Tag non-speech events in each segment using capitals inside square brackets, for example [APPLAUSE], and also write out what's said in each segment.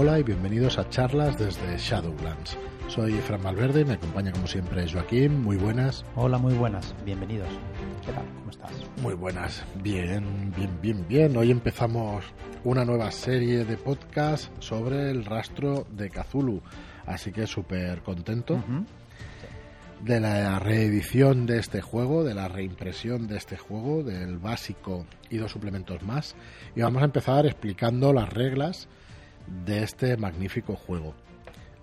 Hola y bienvenidos a charlas desde Shadowlands. Soy Fran Valverde y me acompaña como siempre Joaquín. Muy buenas. Hola, muy buenas. Bienvenidos. ¿Qué tal? ¿Cómo estás? Muy buenas. Bien, bien, bien, bien. Hoy empezamos una nueva serie de podcast sobre el rastro de Cthulhu. Así que súper contento. De la reedición de este juego, de la reimpresión de este juego, del básico y dos suplementos más. Y vamos a empezar explicando las reglas de este magnífico juego.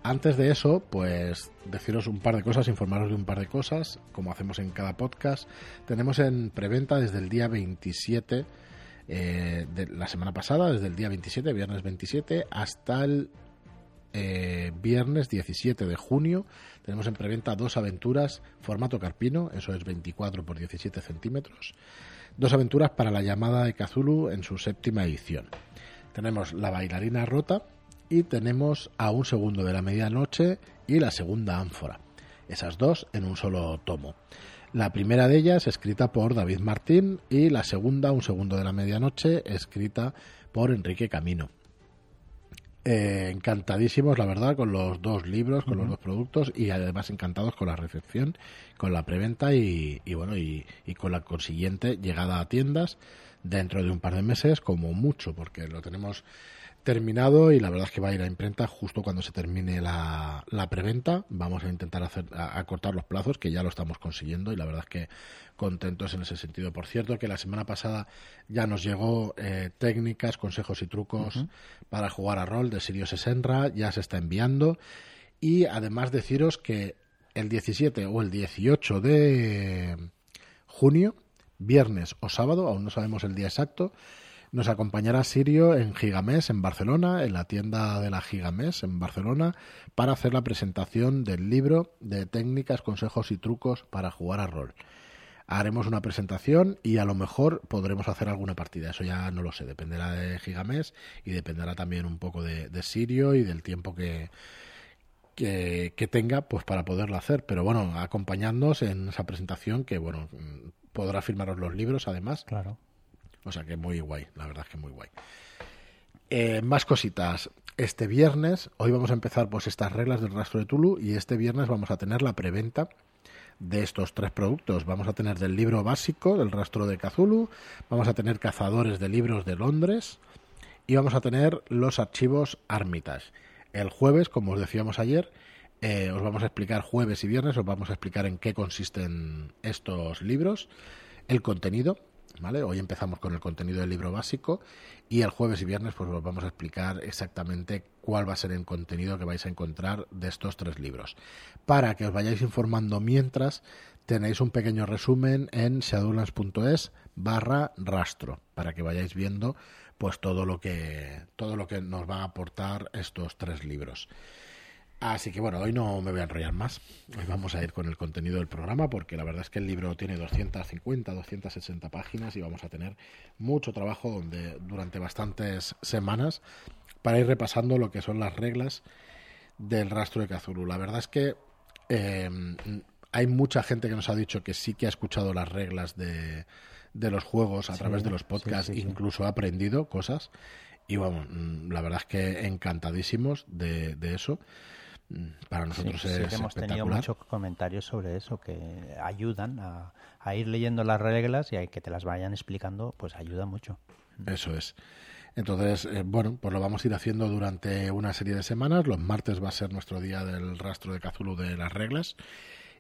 Antes de eso, pues deciros un par de cosas, informaros de un par de cosas, como hacemos en cada podcast. Tenemos en preventa desde el día 27 eh, de la semana pasada, desde el día 27, viernes 27, hasta el eh, viernes 17 de junio. Tenemos en preventa dos aventuras, formato carpino, eso es 24 por 17 centímetros. Dos aventuras para la llamada de Cthulhu en su séptima edición. Tenemos La bailarina rota y tenemos A un segundo de la medianoche y La segunda ánfora. Esas dos en un solo tomo. La primera de ellas escrita por David Martín y la segunda, Un segundo de la medianoche, escrita por Enrique Camino. Eh, encantadísimos, la verdad, con los dos libros, con los dos productos y además encantados con la recepción, con la preventa y, y bueno, y, y con la consiguiente llegada a tiendas dentro de un par de meses, como mucho, porque lo tenemos terminado y la verdad es que va a ir a imprenta justo cuando se termine la, la preventa. Vamos a intentar hacer a, a cortar los plazos, que ya lo estamos consiguiendo y la verdad es que contentos en ese sentido. Por cierto, que la semana pasada ya nos llegó eh, técnicas, consejos y trucos para jugar a rol de Sirius Senra, ya se está enviando. Y además deciros que el 17 o el 18 de junio, viernes o sábado, aún no sabemos el día exacto, nos acompañará Sirio en Gigamés, en Barcelona, en la tienda de la Gigamés, en Barcelona, para hacer la presentación del libro de técnicas, consejos y trucos para jugar a rol. Haremos una presentación y a lo mejor podremos hacer alguna partida. Eso ya no lo sé, dependerá de Gigamés y dependerá también un poco de, Sirio y del tiempo que, que, que tenga pues para poderlo hacer. Pero bueno, acompañándonos en esa presentación que bueno podrá firmaros los libros además. Claro. O sea que muy guay, la verdad es que muy guay. Eh, más cositas. Este viernes, hoy vamos a empezar pues estas reglas del rastro de Tulu y este viernes vamos a tener la preventa de estos tres productos. Vamos a tener del libro básico, del rastro de Cthulhu, vamos a tener cazadores de libros de Londres y vamos a tener los archivos Armitage. El jueves, como os decíamos ayer, eh, os vamos a explicar jueves y viernes, os vamos a explicar en qué consisten estos libros, el contenido, ¿vale? Hoy empezamos con el contenido del libro básico y el jueves y viernes pues os vamos a explicar exactamente cuál va a ser el contenido que vais a encontrar de estos tres libros. Para que os vayáis informando mientras tenéis un pequeño resumen en shadowlands.es barra rastro para que vayáis viendo pues todo lo que todo lo que nos van a aportar estos tres libros. Así que bueno, hoy no me voy a enrollar más. Hoy vamos a ir con el contenido del programa porque la verdad es que el libro tiene 250, 260 páginas y vamos a tener mucho trabajo donde, durante bastantes semanas para ir repasando lo que son las reglas del rastro de Cthulhu. La verdad es que eh, hay mucha gente que nos ha dicho que sí que ha escuchado las reglas de, de los juegos a Sí, través de los podcasts, sí, sí. incluso ha aprendido cosas. Y bueno, mm, la verdad es que encantadísimos de, de eso. Mm, Para nosotros Sí, es sí que hemos tenido muchos comentarios sobre eso que ayudan a, a ir leyendo las reglas y a que te las vayan explicando, pues ayuda mucho. Eso es. Entonces, eh, bueno, pues lo vamos a ir haciendo durante una serie de semanas. Los martes va a ser nuestro día del rastro de Cthulhu de las reglas.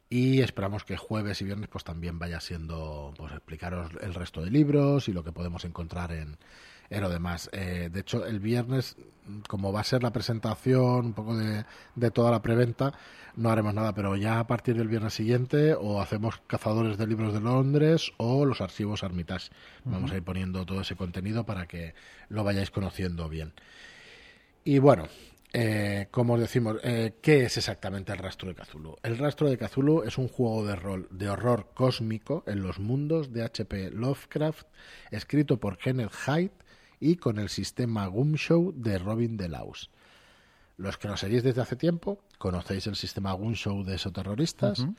Y esperamos que jueves y viernes pues también vaya siendo pues explicaros el resto de libros y lo que podemos encontrar en, en lo demás. Eh, de hecho, el viernes, como va a ser la presentación un poco de, toda la preventa, no haremos nada, pero ya a partir del viernes siguiente o hacemos Cazadores de Libros de Londres o los archivos Armitage. Vamos a ir poniendo todo ese contenido para que lo vayáis conociendo bien. Y bueno, eh, como os decimos, eh, ¿qué es exactamente el rastro de Cthulhu? El rastro de Cthulhu es un juego de rol de horror cósmico en los mundos de H.P. Lovecraft, escrito por Kenneth Hyde y con el sistema Gumshow de Robin DeLaus. Los que nos seguís desde hace tiempo conocéis el sistema Gumshow de esoterroristas. Ujú.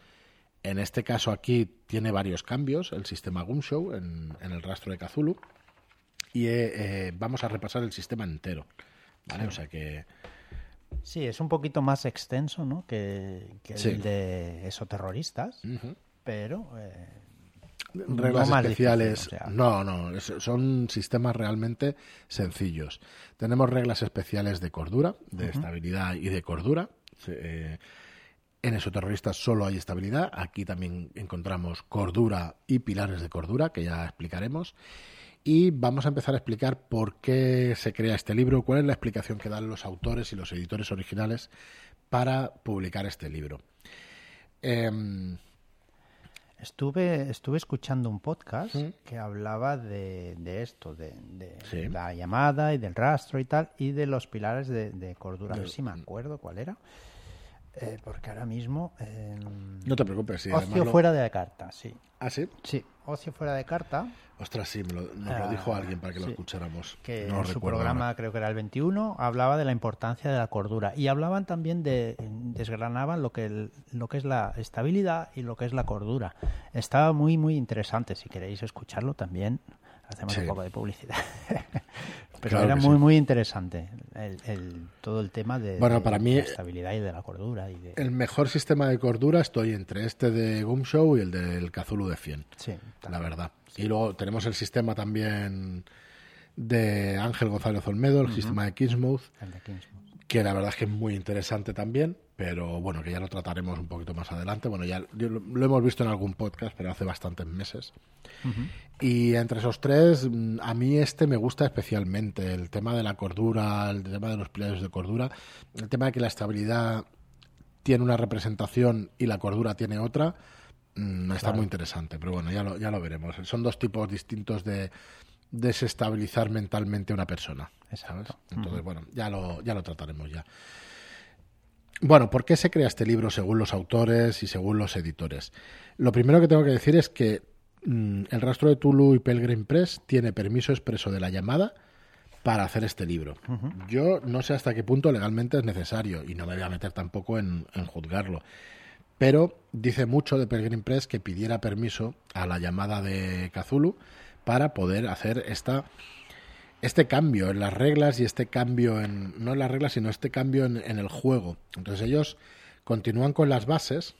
En este caso aquí tiene varios cambios el sistema Gumshow en, en el rastro de Cthulhu y eh, eh, vamos a repasar el sistema entero ¿vale? O sea que... Sí, es un poquito más extenso ¿no? que, que Sí. el de esoterroristas, Ujú. pero eh, reglas no especiales. difícil, o sea. No, no, son sistemas realmente sencillos. Tenemos reglas especiales de cordura, de estabilidad y de cordura. Eh, en esoterroristas solo hay estabilidad. Aquí también encontramos cordura y pilares de cordura, que ya explicaremos. Y vamos a empezar a explicar por qué se crea este libro, cuál es la explicación que dan los autores y los editores originales para publicar este libro. Em, Estuve, estuve escuchando un podcast Sí. que hablaba de, de esto, de, de Sí. la llamada y del rastro y tal, y de los pilares de, de cordura. A ver si me acuerdo cuál era. Eh, porque ahora mismo... eh, no te preocupes, sí, ocio lo- fuera de carta, sí. ¿Ah, sí? Sí, ocio fuera de carta, Ostras, sí, me lo- nos lo Ah, dijo alguien para que lo escucháramos. que no en su programa, ahora. creo que era el 21, hablaba de la importancia de la cordura. Y hablaban también de, desgranaban lo que, el- lo que es la estabilidad y lo que es la cordura. Estaba muy, muy interesante. Si queréis escucharlo también, hacemos Sí. un poco de publicidad. [LAUGHS] Pero Claro era muy, sí. muy interesante el, el- todo el tema de, Bueno, de para mí- la estabilidad y de la cordura. Y de, El mejor sistema de cordura estoy entre este de Gumshow y el del Cthulhu de 100, sí, la verdad. Y luego tenemos el sistema también de Ángel González Olmedo, el sistema de Kingsmouth, El de Kingsmouth. que la verdad es que es muy interesante también, pero bueno, que ya lo trataremos un poquito más adelante. Bueno, ya lo, lo hemos visto en algún podcast, pero hace bastantes meses. Y entre esos tres, mm, a mí este me gusta especialmente. El tema de la cordura, el tema de los pilares de cordura, el tema de que la estabilidad tiene una representación y la cordura tiene otra, mm, está muy interesante. Pero bueno, ya lo, ya lo veremos. Son dos tipos distintos de desestabilizar mentalmente a una persona. ¿sabes? Entonces, bueno, ya lo, ya lo trataremos ya. Bueno, ¿por qué se crea este libro según los autores y según los editores? Lo primero que tengo que decir es que mm, el rastro de Tulu y Pelgrim Press tiene permiso expreso de la llamada para hacer este libro. Yo no sé hasta qué punto legalmente es necesario y no me voy a meter tampoco en, en juzgarlo. Pero dice mucho de Pelgrim Press que pidiera permiso a la llamada de Cthulhu para poder hacer esta este cambio en las reglas y este cambio en no en las reglas sino este cambio en, en el juego entonces ellos continúan con las bases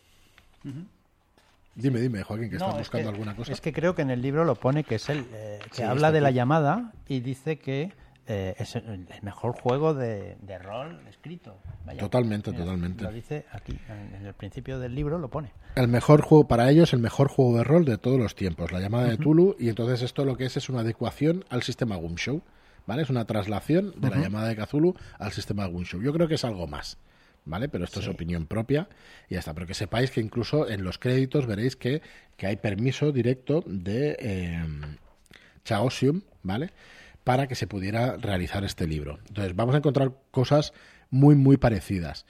dime dime Joaquín que No, estás es buscando que- alguna cosa Es que creo que en el libro lo pone que es el eh, que Sí, habla de la llamada y dice que eh, es el mejor juego de, de rol escrito. Vaya. Totalmente, totalmente. Lo dice aquí, en, en el principio del libro lo pone. el mejor juego para ellos el mejor juego de rol de todos los tiempos la llamada de Tulu y entonces esto lo que es es una adecuación al sistema Gumshow vale es una traslación de la llamada de Cthulhu al sistema Gumshow yo creo que es algo más ¿vale? Pero esto es opinión propia y ya está. Pero que sepáis que incluso en los créditos veréis que, que hay permiso directo de eh, Chaosium, ¿vale? Para que se pudiera realizar este libro. Entonces vamos a encontrar cosas muy, muy parecidas.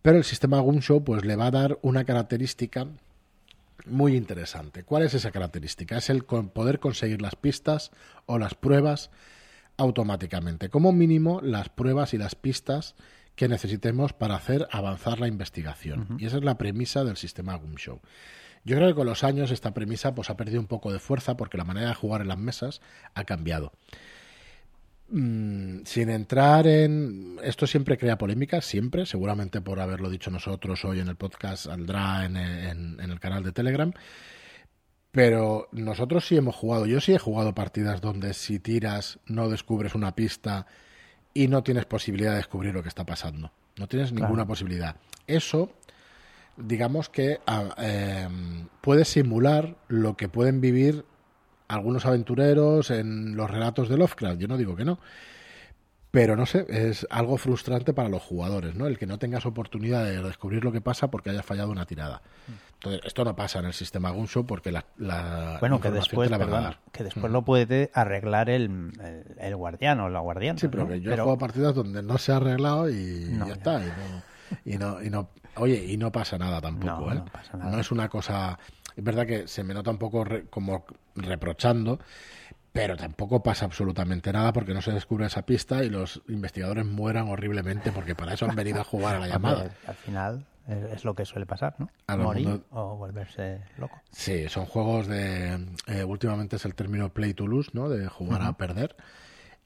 Pero el sistema Gunshow pues le va a dar una característica muy interesante. ¿Cuál es esa característica? Es el poder conseguir las pistas o las pruebas automáticamente. Como mínimo, las pruebas y las pistas que necesitemos para hacer avanzar la investigación. Y esa es la premisa del sistema Gumshow. Yo creo que con los años esta premisa pues, ha perdido un poco de fuerza porque la manera de jugar en las mesas ha cambiado. Mm, sin entrar en... Esto siempre crea polémica, siempre, seguramente por haberlo dicho nosotros hoy en el podcast, saldrá en, en- en el canal de Telegram. Pero nosotros sí hemos jugado, yo sí he jugado partidas donde si tiras no descubres una pista y no tienes posibilidad de descubrir lo que está pasando. No tienes ninguna posibilidad. Eso, digamos que em, puede simular lo que pueden vivir algunos aventureros en los relatos de Lovecraft. Yo no digo que no. Pero no sé, es algo frustrante para los jugadores, ¿no? El que no tengas oportunidad de descubrir lo que pasa porque hayas fallado una tirada. Entonces, esto no pasa en el sistema Gunshow porque la, la Bueno, que después, la perdona, que después lo puede arreglar el, el, el guardián o la guardiana. Sí, pero ¿no? que yo he jugado partidas donde no se ha arreglado y No, ya está. Y no, y no, y no- oye, y no pasa nada tampoco, No, ¿eh? pasa nada. No es una cosa... Es verdad que se me nota un poco re- como reprochando, pero tampoco pasa absolutamente nada porque no se descubre esa pista y los investigadores mueran horriblemente porque para eso han venido a jugar a la llamada. Al final es, lo que suele pasar, ¿no? A Morir mundo- o volverse loco. Sí, son juegos de... eh, últimamente es el término play to lose, ¿no? De jugar a perder.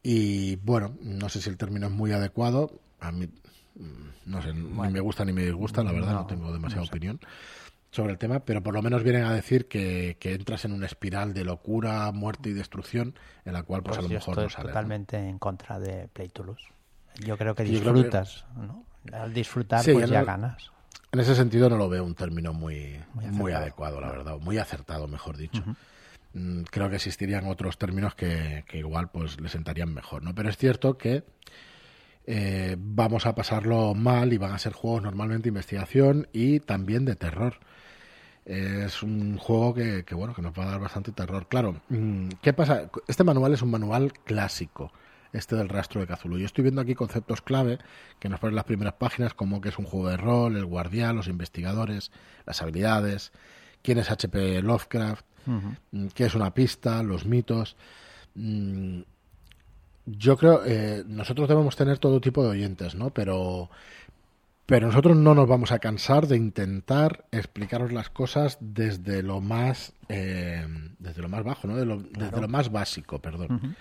Y bueno, no sé si el término es muy adecuado. A mí, mm, no sé, ni me gusta ni me disgusta, la verdad, no, tengo demasiada opinión sobre el tema, pero por lo menos vienen a decir que, entras en una espiral de locura, muerte y destrucción en la cual pues, a lo yo mejor estoy no sale. totalmente en contra de Play Yo creo que disfrutas, ¿no? Al disfrutar pues ya ganas. En ese sentido no lo veo un término muy, muy, adecuado, la verdad, muy acertado, mejor dicho. Mm, creo que existirían otros términos que, igual pues le sentarían mejor, ¿no? Pero es cierto que eh, vamos a pasarlo mal y van a ser juegos normalmente de investigación y también de terror es un juego que, bueno que nos va a dar bastante terror. Claro, mm, ¿qué pasa? Este manual es un manual clásico, este del rastro de Cthulhu. Yo estoy viendo aquí conceptos clave que nos ponen las primeras páginas, como que es un juego de rol, el guardián, los investigadores, las habilidades, quién es HP Lovecraft, mm, qué es una pista, los mitos. Yo creo, eh, nosotros debemos tener todo tipo de oyentes, ¿no? Pero pero nosotros no nos vamos a cansar de intentar explicaros las cosas desde lo más, eh, desde lo más bajo, ¿no? Desde lo más básico, perdón.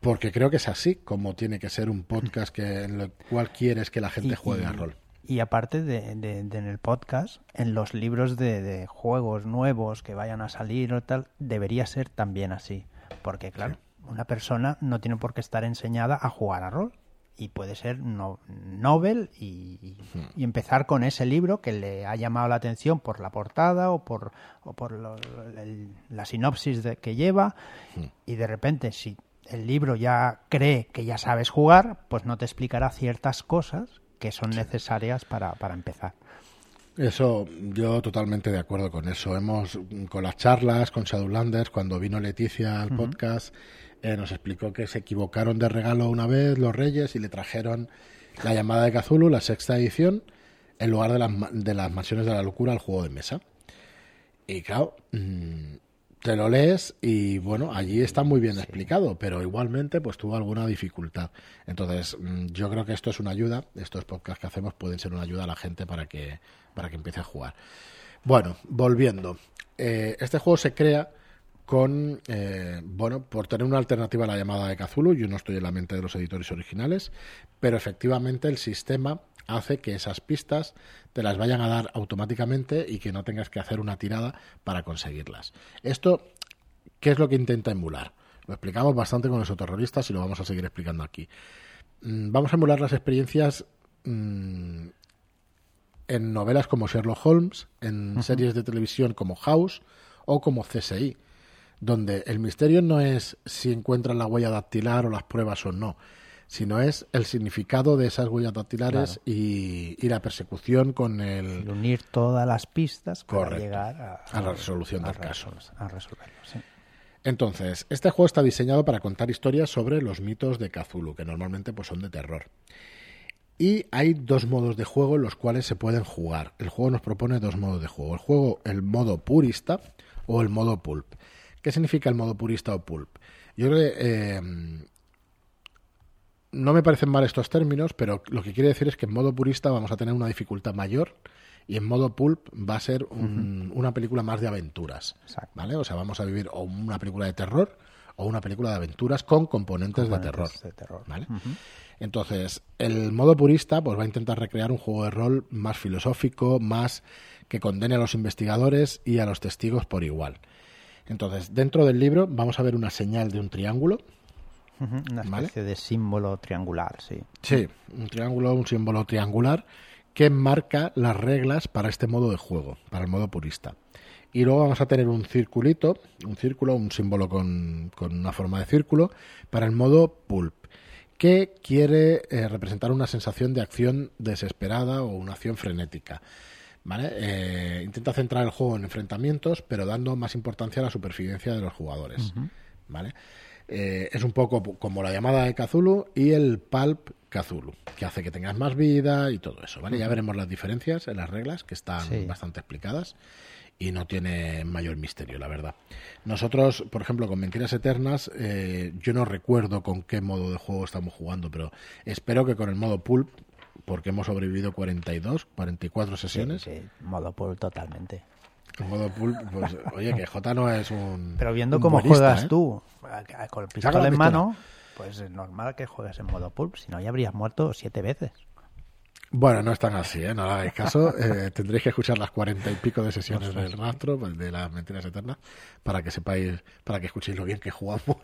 Porque creo que es así como tiene que ser un podcast que en el cual quieres que la gente juegue a rol. Y aparte de, en el podcast, en los libros de, juegos nuevos que vayan a salir o tal, debería ser también así. Porque, claro, una persona no tiene por qué estar enseñada a jugar a rol. Y puede ser no, novel y, empezar con ese libro que le ha llamado la atención por la portada o por, o por la sinopsis de, que lleva. Y de repente si el libro ya cree que ya sabes jugar, pues no te explicará ciertas cosas que son necesarias para, para empezar. Eso, yo totalmente de acuerdo con eso. Hemos, con las charlas, con Shadowlanders, cuando vino Leticia al podcast, eh, nos explicó que se equivocaron de regalo una vez los Reyes y le trajeron la llamada de Cthulhu, la sexta edición, en lugar de las, de las mansiones de la locura al juego de mesa. Y claro, mm, te lo lees y bueno, allí está muy bien explicado, pero igualmente pues tuvo alguna dificultad. Entonces, mm, yo creo que esto es una ayuda, estos podcasts que hacemos pueden ser una ayuda a la gente para que, para que empiece a jugar. Bueno, volviendo. Eh, este juego se crea con, eh, bueno, por tener una alternativa a la llamada de Cthulhu. Yo no estoy en la mente de los editores originales, pero efectivamente el sistema hace que esas pistas te las vayan a dar automáticamente y que no tengas que hacer una tirada para conseguirlas. Esto, ¿qué es lo que intenta emular? Lo explicamos bastante con los terroristas y lo vamos a seguir explicando aquí. Mm, vamos a emular las experiencias mm, en novelas como Sherlock Holmes, en series de televisión como House o como CSI donde el misterio no es si encuentran la huella dactilar o las pruebas o no, sino es el significado de esas huellas dactilares y, la persecución con el... unir todas las pistas para llegar a, la resolución del caso. A resolverlo, Entonces, este juego está diseñado para contar historias sobre los mitos de Cthulhu, que normalmente pues, son de terror. Y hay dos modos de juego en los cuales se pueden jugar. El juego nos propone dos modos de juego. El juego, el modo purista o el modo pulp. ¿Qué significa el modo purista o pulp? Yo creo que eh, no me parecen mal estos términos, pero lo que quiere decir es que en modo purista vamos a tener una dificultad mayor y en modo pulp va a ser una película más de aventuras, ¿vale? O sea, vamos a vivir o una película de terror o una película de aventuras con componentes, de terror, ¿vale? Entonces, el modo purista pues va a intentar recrear un juego de rol más filosófico, más que condene a los investigadores y a los testigos por igual. Entonces, dentro del libro vamos a ver una señal de un triángulo. Una especie de símbolo triangular, sí. Sí, un triángulo, un símbolo triangular que marca las reglas para este modo de juego, para el modo purista. Y luego vamos a tener un circulito, un círculo, un símbolo con, una forma de círculo, para el modo pulp, que quiere eh, representar una sensación de acción desesperada o una acción frenética. ¿Vale? Eh, intenta centrar el juego en enfrentamientos, pero dando más importancia a la supervivencia de los jugadores, ¿vale? Eh, es un poco como la llamada de Cthulhu y el Pulp Cthulhu, que hace que tengas más vida y todo eso, ¿vale? Ya veremos las diferencias en las reglas, que están bastante explicadas y no tiene mayor misterio, la verdad. Nosotros, por ejemplo, con Mentiras Eternas, eh, yo no recuerdo con qué modo de juego estamos jugando, pero espero que con el modo Pulp porque hemos sobrevivido 42, 44 sesiones. Sí, modo pool totalmente. modo pool, pues oye, que J no es un. Pero viendo cómo juegas ¿eh? tú, con el pistola en mano. Pues es normal que juegues en modo pulp, si no ya habrías muerto siete veces. Bueno, no es tan así, ¿eh? no hagáis caso. [LAUGHS] Eh, tendréis que escuchar las cuarenta y pico de sesiones del rastro, pues, de las mentiras eternas, para que sepáis, para que escuchéis lo bien que jugamos.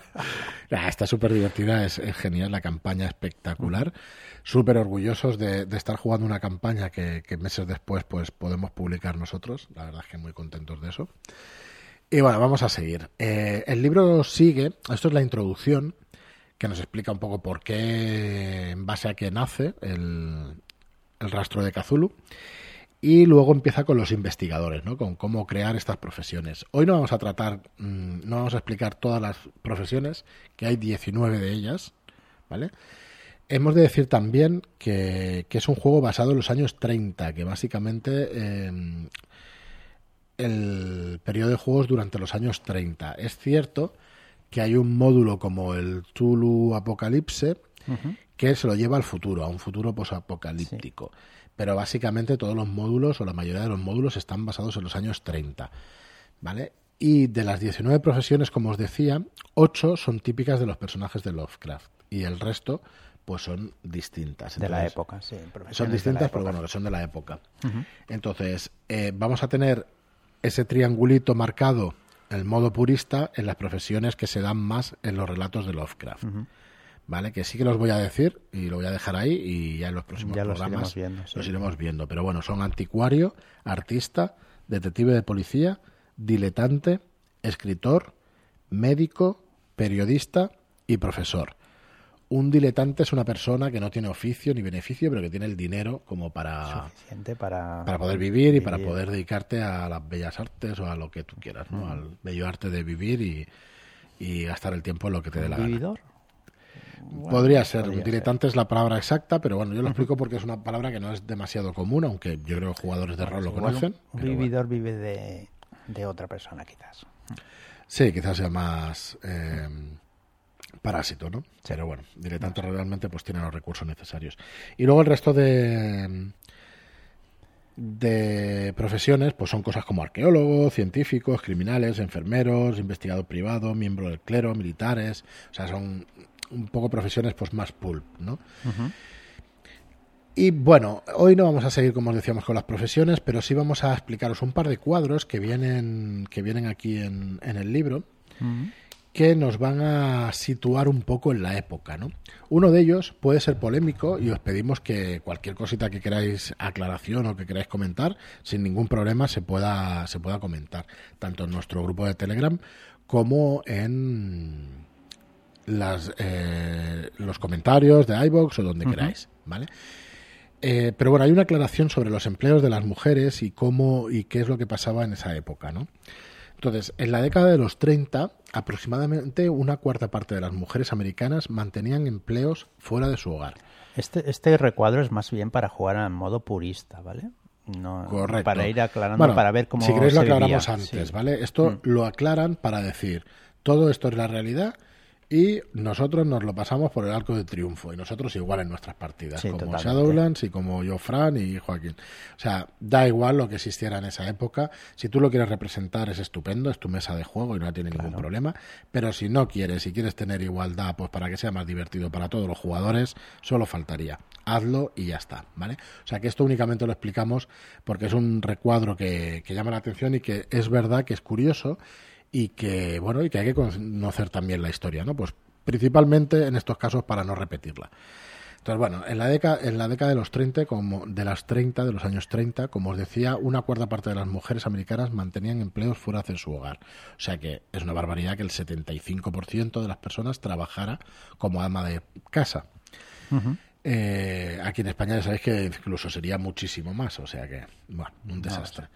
[LAUGHS] está súper divertida, es, genial, la campaña espectacular. Súper orgullosos de, estar jugando una campaña que, meses después pues podemos publicar nosotros. La verdad es que muy contentos de eso. Y bueno, vamos a seguir. Eh, el libro sigue, esto es la introducción, que nos explica un poco por qué, en base a qué nace el, rastro de Cthulhu. Y luego empieza con los investigadores, ¿no? con cómo crear estas profesiones. Hoy no vamos a tratar, mm, no vamos a explicar todas las profesiones, que hay 19 de ellas, ¿vale? Hemos de decir también que, es un juego basado en los años 30, que básicamente em, el periodo de juegos durante los años 30. Es cierto que hay un módulo como el Tulu Apocalipse que se lo lleva al futuro, a un futuro posapocalíptico. Pero básicamente todos los módulos o la mayoría de los módulos están basados en los años 30. ¿Vale? Y de las 19 profesiones, como os decía, 8 son típicas de los personajes de Lovecraft y el resto pues son distintas. de la época, sí. Son distintas, pero bueno, que son de la época. Entonces, eh, vamos a tener ese triangulito marcado el modo purista en las profesiones que se dan más en los relatos de Lovecraft. ¿Vale? Que sí que los voy a decir y lo voy a dejar ahí y ya en los próximos programas los iremos, viendo, Pero bueno, son anticuario, artista, detective de policía, diletante, escritor, médico, periodista y profesor un diletante es una persona que no tiene oficio ni beneficio, pero que tiene el dinero como para, para, para poder vivir, y para poder dedicarte a las bellas artes o a lo que tú quieras, ¿no? Al bello arte de vivir y, gastar el tiempo en lo que te dé la gana. podría ser. diletante es la palabra exacta, pero bueno, yo lo [LAUGHS] explico porque es una palabra que no es demasiado común, aunque yo creo que jugadores de rol lo conocen. Un, vividor vive de, de, otra persona, quizás. Sí, quizás sea más. Eh, parásito, ¿no? Pero bueno, diletante realmente pues tiene los recursos necesarios. Y luego el resto de de profesiones pues son cosas como arqueólogos, científicos, criminales, enfermeros, investigador privado, miembro del clero, militares, o sea, son un poco profesiones pues más pulp, ¿no? Y bueno, hoy no vamos a seguir como os decíamos con las profesiones, pero sí vamos a explicaros un par de cuadros que vienen que vienen aquí en, en el libro que nos van a situar un poco en la época. ¿no? Uno de ellos puede ser polémico y os pedimos que cualquier cosita que queráis aclaración o que queráis comentar, sin ningún problema se pueda, se pueda comentar, tanto en nuestro grupo de Telegram como en las, eh, los comentarios de iBox o donde queráis. ¿vale? Eh, pero bueno, hay una aclaración sobre los empleos de las mujeres y cómo y qué es lo que pasaba en esa época. ¿no? Entonces, en la década de los 30, aproximadamente una cuarta parte de las mujeres americanas mantenían empleos fuera de su hogar. Este, este recuadro es más bien para jugar en modo purista, ¿vale? No, Correcto. Para ir aclarando, para ver cómo. Si queréis, lo aclaramos antes, ¿vale? Esto mm. lo aclaran para decir todo esto es la realidad y nosotros nos lo pasamos por el arco de triunfo y nosotros igual en nuestras partidas, como Shadowlands y como yo, Fran y Joaquín. O sea, da igual lo que existiera en esa época. Si tú lo quieres representar es estupendo, es tu mesa de juego y no tiene ningún problema. Pero si no quieres, si quieres tener igualdad, pues para que sea más divertido para todos los jugadores, solo faltaría. Hazlo y ya está, ¿vale? O sea que esto únicamente lo explicamos porque es un recuadro que, que llama la atención y que es verdad que es curioso y que bueno y que hay que conocer también la historia no pues principalmente en estos casos para no repetirla. Entonces bueno en la década en la década de los 30 como de las 30 de los años 30 como os decía una cuarta parte de las mujeres americanas mantenían empleos fuera de su hogar. O sea que es una barbaridad que el 75% de las personas trabajara como ama de casa eh, aquí en España ya sabéis que incluso sería muchísimo más, o sea que, bueno, un desastre.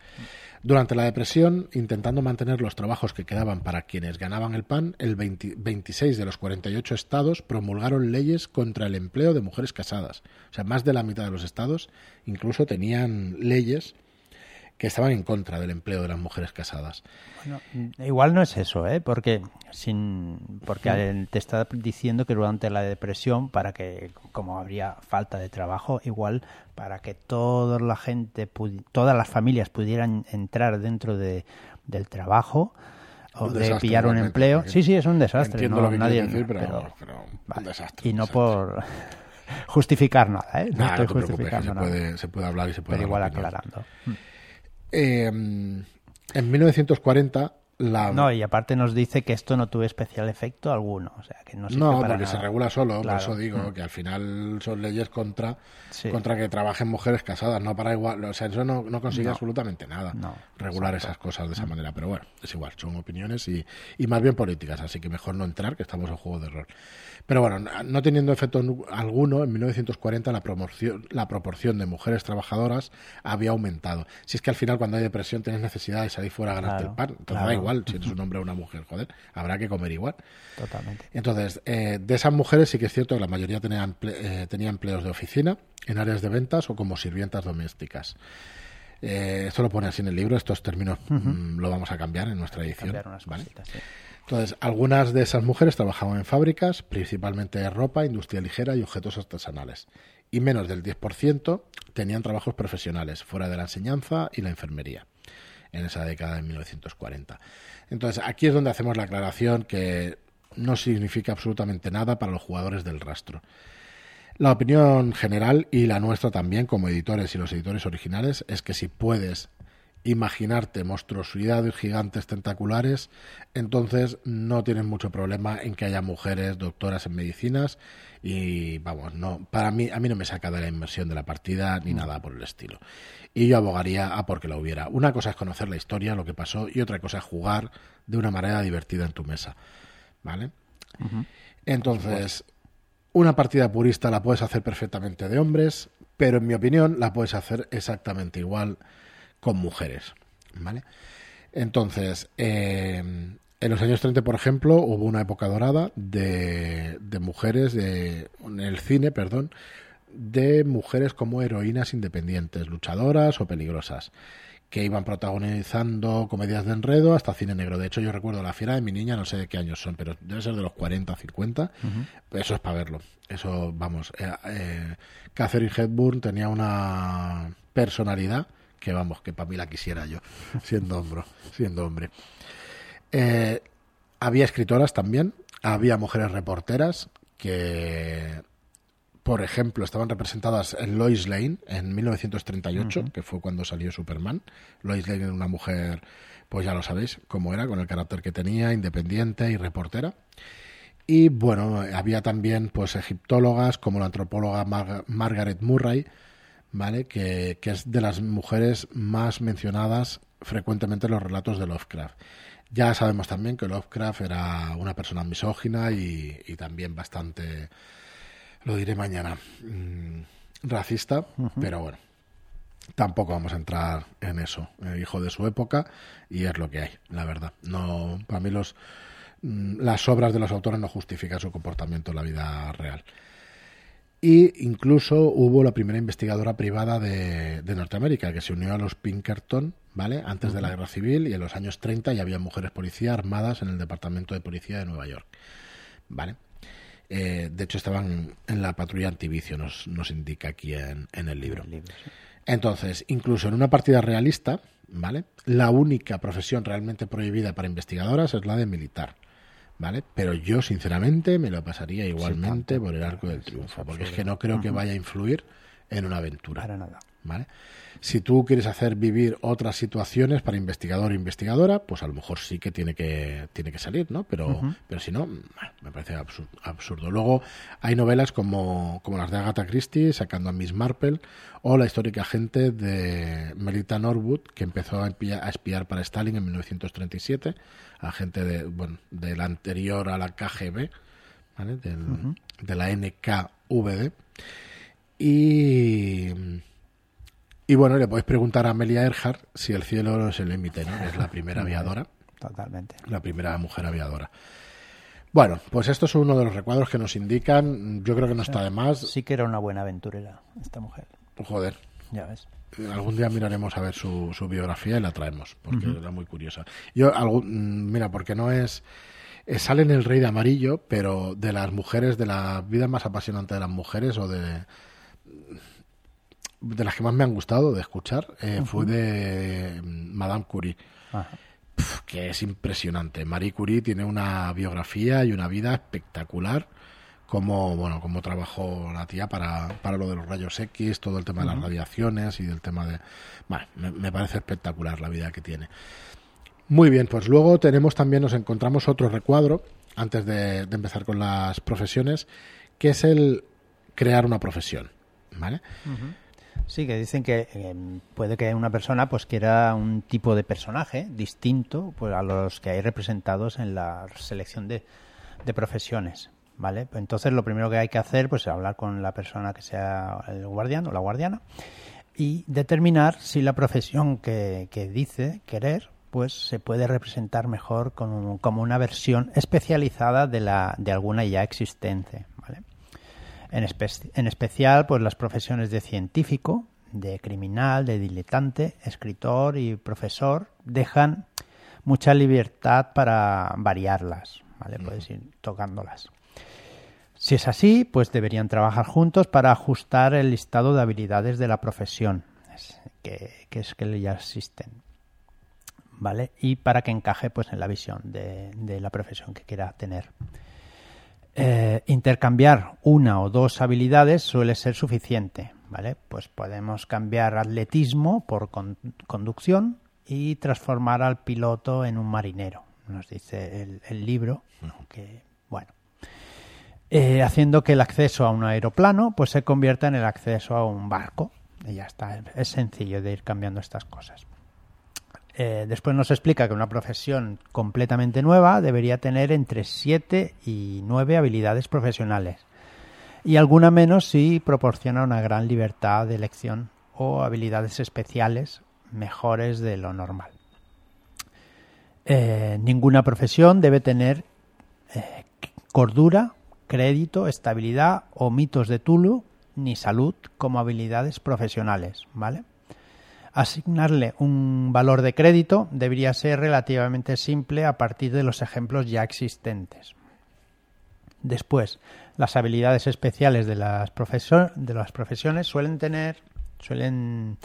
Durante la depresión, intentando mantener los trabajos que quedaban para quienes ganaban el pan, el 26 de los 48 estados promulgaron leyes contra el empleo de mujeres casadas. O sea, más de la mitad de los estados incluso tenían leyes que estaban en contra del empleo de las mujeres casadas. Bueno, igual no es eso, ¿eh? porque sin porque te está diciendo que durante la depresión, para que como habría falta de trabajo, igual para que toda la gente, todas las familias pudieran entrar dentro de, del trabajo, o de desastre pillar un empleo. Sí, sí, es un desastre. Entiendo no, lo que nadie, decir, pero, pero- pero un desastre. y no desastre. por [LAUGHS] justificar nada, ¿eh? No Nah, estoy no justificando se nada. puede, se puede hablar y se puede Pero igual aclarando. Eh, en 1940 la... No, y aparte nos dice que esto no tuvo especial efecto alguno. O sea, que no sirve No, para porque se regula solo, Claro. por eso digo Mm. que al final son leyes contra, Sí. contra que trabajen mujeres casadas, no para igual, o sea, eso no, no consigue No. absolutamente nada, No, regular exacto. Mm. esas cosas de esa manera, pero bueno, es igual, son opiniones y, y más bien políticas, así que mejor no entrar, que estamos en juego de rol. Pero bueno, no- teniendo efecto alguno, en 1940 la, promoción, la proporción de mujeres trabajadoras había aumentado. Si es que al final cuando hay depresión tienes necesidad de salir fuera a ganarte Claro, el pan, entonces da claro. Igual si eres un hombre o una mujer, joder, habrá que comer igual. Totalmente. Entonces, eh, de esas mujeres sí que es cierto que la mayoría tenía, emple- eh, tenía empleos de oficina, en áreas de ventas o como sirvientas domésticas. Eh, esto lo pone así en el libro, estos términos mm, lo vamos a cambiar en nuestra edición. Cambiar unas ¿vale? cositas, sí. Entonces, algunas de esas mujeres trabajaban en fábricas, principalmente de ropa, industria ligera y objetos artesanales. Y menos del 10% tenían trabajos profesionales, fuera de la enseñanza y la enfermería, en esa década de 1940. Entonces, aquí es donde hacemos la aclaración que no significa absolutamente nada para los jugadores del rastro. La opinión general y la nuestra también como editores y los editores originales es que si puedes imaginarte monstruosidades gigantes tentaculares, entonces no tienes mucho problema en que haya mujeres doctoras en medicinas y vamos, no, para mí a mí no me saca de la inmersión de la partida ni nada por el estilo. Y yo abogaría a porque la hubiera. Una cosa es conocer la historia, lo que pasó y otra cosa es jugar de una manera divertida en tu mesa. ¿Vale? Entonces, una partida purista la puedes hacer perfectamente de hombres, pero en mi opinión la puedes hacer exactamente igual con mujeres. ¿Vale? Entonces, eh, en los años 30, por ejemplo, hubo una época dorada de, de mujeres, de, en el cine, perdón, de mujeres como heroínas independientes, luchadoras o peligrosas, que iban protagonizando comedias de enredo hasta cine negro. De hecho, yo recuerdo La fiera de mi niña, no sé de qué años son, pero debe ser de los 40 o 50. Eso es para verlo. Eso, vamos, eh, eh, Catherine Hepburn tenía una personalidad que, vamos, que para mí la quisiera yo, [LAUGHS] siendo hombre. Siendo hombre. Eh, había escritoras también, había mujeres reporteras que, por ejemplo, estaban representadas en Lois Lane en 1938, que fue cuando salió Superman. Lois Lane era una mujer, pues ya lo sabéis cómo era, con el carácter que tenía, independiente y reportera. Y bueno, había también pues egiptólogas como la antropóloga Mar- Margaret Murray, ¿vale? Que, que es de las mujeres más mencionadas frecuentemente en los relatos de Lovecraft. Ya sabemos también que Lovecraft era una persona misógina y, y también bastante, lo diré mañana, mm, racista, pero bueno, tampoco vamos a entrar en eso. Eh, hijo de su época y es lo que hay, la verdad. No, para mí los mm, las obras de los autores no justifican su comportamiento en la vida real. Y incluso hubo la primera investigadora privada de, de Norteamérica que se unió a los Pinkerton, ¿vale? Antes de la guerra civil y en los años 30 ya había mujeres policías armadas en el departamento de policía de Nueva York, ¿vale? Eh, de hecho estaban en la patrulla antivicio, nos, nos indica aquí en, en el libro. Entonces, incluso en una partida realista, ¿vale? La única profesión realmente prohibida para investigadoras es la de militar, ¿vale? Pero yo, sinceramente, me lo pasaría igualmente por el arco del triunfo, porque es que no creo que vaya a influir en una aventura, Para nada. ¿Vale? Si tú quieres hacer vivir otras situaciones para investigador e investigadora, pues a lo mejor sí que tiene que, tiene que salir, ¿no? Pero, pero si no, bueno, me parece absur- absurdo. Luego hay novelas como, como las de Agatha Christie, sacando a Miss Marple, o la histórica agente de Melita Norwood, que empezó a espiar, a espiar para Stalin en 1937, agente de, bueno, del anterior a la KGB, ¿vale? Del- de la NKVD. Y, y bueno, le podéis preguntar a Amelia Earhart si el cielo no es el límite, ¿no? Es la [LAUGHS] primera aviadora, Totalmente. la primera mujer aviadora. Bueno, pues esto es uno de los recuadros que nos indican. Yo creo que no está de más. Sí que era una buena aventurera esta mujer. Joder, Ya ves. algún día miraremos a ver su, su biografía y la traemos, porque era muy curiosa. Yo, algún, mm, mira, porque no es. eh, sale en El Rey de Amarillo, pero de las mujeres, de la vida más apasionante de las mujeres o de. De las que más me han gustado de escuchar, eh, fue de mm, Madame Curie. Ajá. Que es impresionante. Marie Curie tiene una biografía y una vida espectacular. Como, bueno, como trabajó la tía para, para lo de los rayos X, todo el tema de las radiaciones y del tema de... Bueno, me, parece espectacular la vida que tiene. Muy bien, pues luego tenemos también, nos encontramos otro recuadro, antes de, empezar con las profesiones, que es el crear una profesión. ¿Vale? Sí, que dicen que em, puede que una persona pues quiera un tipo de personaje distinto pues, a los que hay representados en la selección de, profesiones. ¿Vale? Entonces lo primero que hay que hacer pues es hablar con la persona que sea el guardián o la guardiana y determinar si la profesión que, dice querer pues se puede representar mejor como, como una versión especializada de, la, de alguna ya existente. En, en especial, pues las profesiones de científico, de criminal, de diletante, escritor y profesor dejan mucha libertad para variarlas, ¿vale? Puedes ir tocándolas. Si es así, pues deberían trabajar juntos para ajustar el listado de habilidades de la profesión, que, es que ya existen, ¿vale? Y para que encaje pues en la visión de, de la profesión que quiera tener. Eh, intercambiar una o dos habilidades suele ser suficiente, ¿vale? Pues podemos cambiar atletismo por conducción y transformar al piloto en un marinero, nos dice el, libro, que, bueno, eh, haciendo que el acceso a un aeroplano pues se convierta en el acceso a un barco. Y ya está, es sencillo de ir cambiando estas cosas. Eh, después nos explica que una profesión completamente nueva debería tener entre 7 y 9 habilidades profesionales y alguna menos si proporciona una gran libertad de elección o habilidades especiales mejores de lo normal. Eh, ninguna profesión debe tener eh, cordura, crédito, estabilidad o mitos de Tulu ni salud como habilidades profesionales, ¿vale? Asignarle un valor de crédito debería ser relativamente simple a partir de los ejemplos ya existentes. Después, las habilidades especiales de las, profesiones suelen tener suelen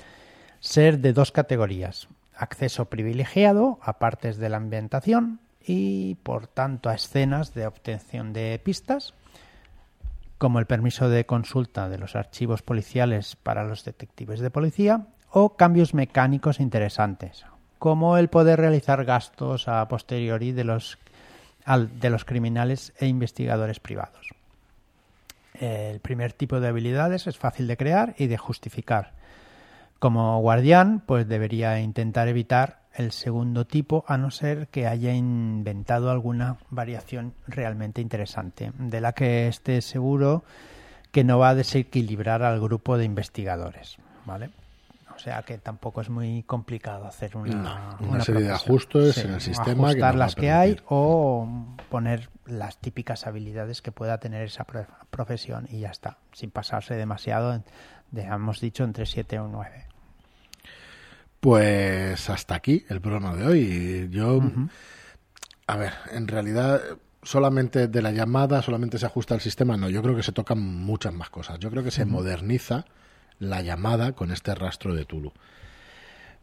ser de dos categorías: acceso privilegiado a partes de la ambientación y, por tanto, a escenas de obtención de pistas, como el permiso de consulta de los archivos policiales para los detectives de policía o cambios mecánicos interesantes, como el poder realizar gastos a posteriori de los, de los criminales e investigadores privados. El primer tipo de habilidades es fácil de crear y de justificar. Como guardián, pues debería intentar evitar el segundo tipo a no ser que haya inventado alguna variación realmente interesante, de la que esté seguro que no va a desequilibrar al grupo de investigadores. ¿vale? O sea que tampoco es muy complicado hacer una, una, serie de ajustes en el sistema. Ajustar las que hay o poner las típicas habilidades que pueda tener esa profesión y ya está, sin pasarse demasiado, hemos dicho entre 7 o 9. Pues hasta aquí el programa de hoy. Yo, a ver, en realidad solamente de la llamada, solamente se ajusta el sistema, no, yo creo que se tocan muchas más cosas. Yo creo que se moderniza la llamada con este rastro de Tulu.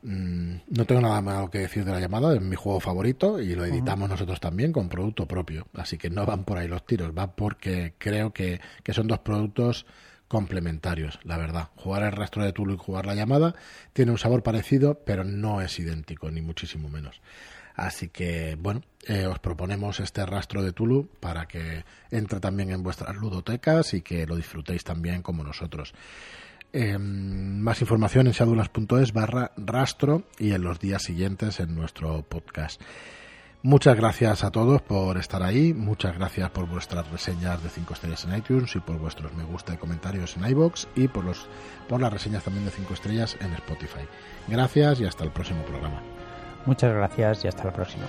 Mm, no tengo nada más que decir de la llamada, es mi juego favorito y lo editamos nosotros también con producto propio. Así que no van por ahí los tiros, va porque creo que, son dos productos complementarios, la verdad. Jugar el rastro de Tulu y jugar la llamada tiene un sabor parecido, pero no es idéntico, ni muchísimo menos. Así que, bueno, eh, os proponemos este rastro de Tulu para que entre también en vuestras ludotecas y que lo disfrutéis también como nosotros. Em, más información en shadulas.es barra rastro y en los días siguientes en nuestro podcast. Muchas gracias a todos por estar ahí, muchas gracias por vuestras reseñas de 5 estrellas en iTunes y por vuestros me gusta y comentarios en iBox y por, los, por las reseñas también de 5 estrellas en Spotify. Gracias y hasta el próximo programa. Muchas gracias y hasta la próxima.